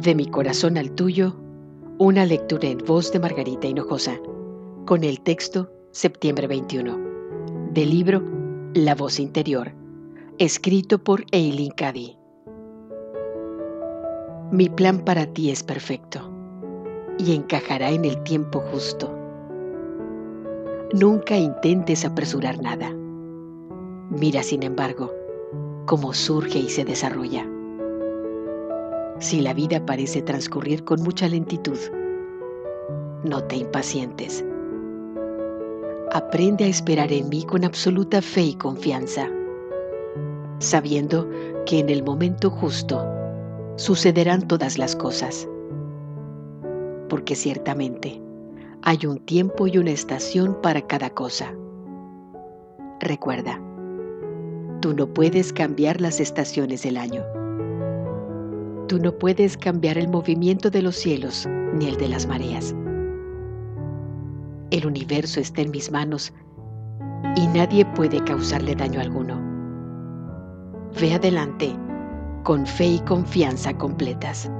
De mi corazón al tuyo, una lectura en voz de Margarita Hinojosa, con el texto Septiembre 21, del libro La voz interior, escrito por Eileen Cady. Mi plan para ti es perfecto y encajará en el tiempo justo. Nunca intentes apresurar nada. Mira, sin embargo, cómo surge y se desarrolla. Si la vida parece transcurrir con mucha lentitud, no te impacientes. Aprende a esperar en mí con absoluta fe y confianza, sabiendo que en el momento justo sucederán todas las cosas. Porque ciertamente hay un tiempo y una estación para cada cosa. Recuerda, tú no puedes cambiar las estaciones del año Tú no puedes cambiar el movimiento de los cielos ni el de las mareas. El universo está en mis manos y nadie puede causarle daño alguno. Ve adelante con fe y confianza completas,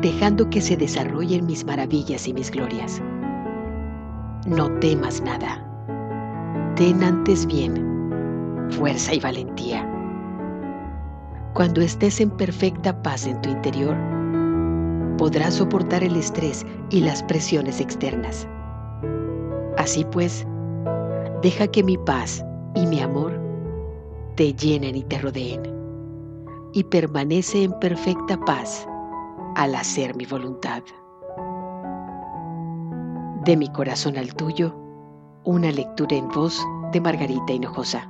dejando que se desarrollen mis maravillas y mis glorias. No temas nada. Ten antes bien fuerza y valentía cuando estés en perfecta paz en tu interior, podrás soportar el estrés y las presiones externas. Así pues, deja que mi paz y mi amor te llenen y te rodeen, y permanece en perfecta paz al hacer mi voluntad. De mi corazón al tuyo, una lectura en voz de Margarita Hinojosa.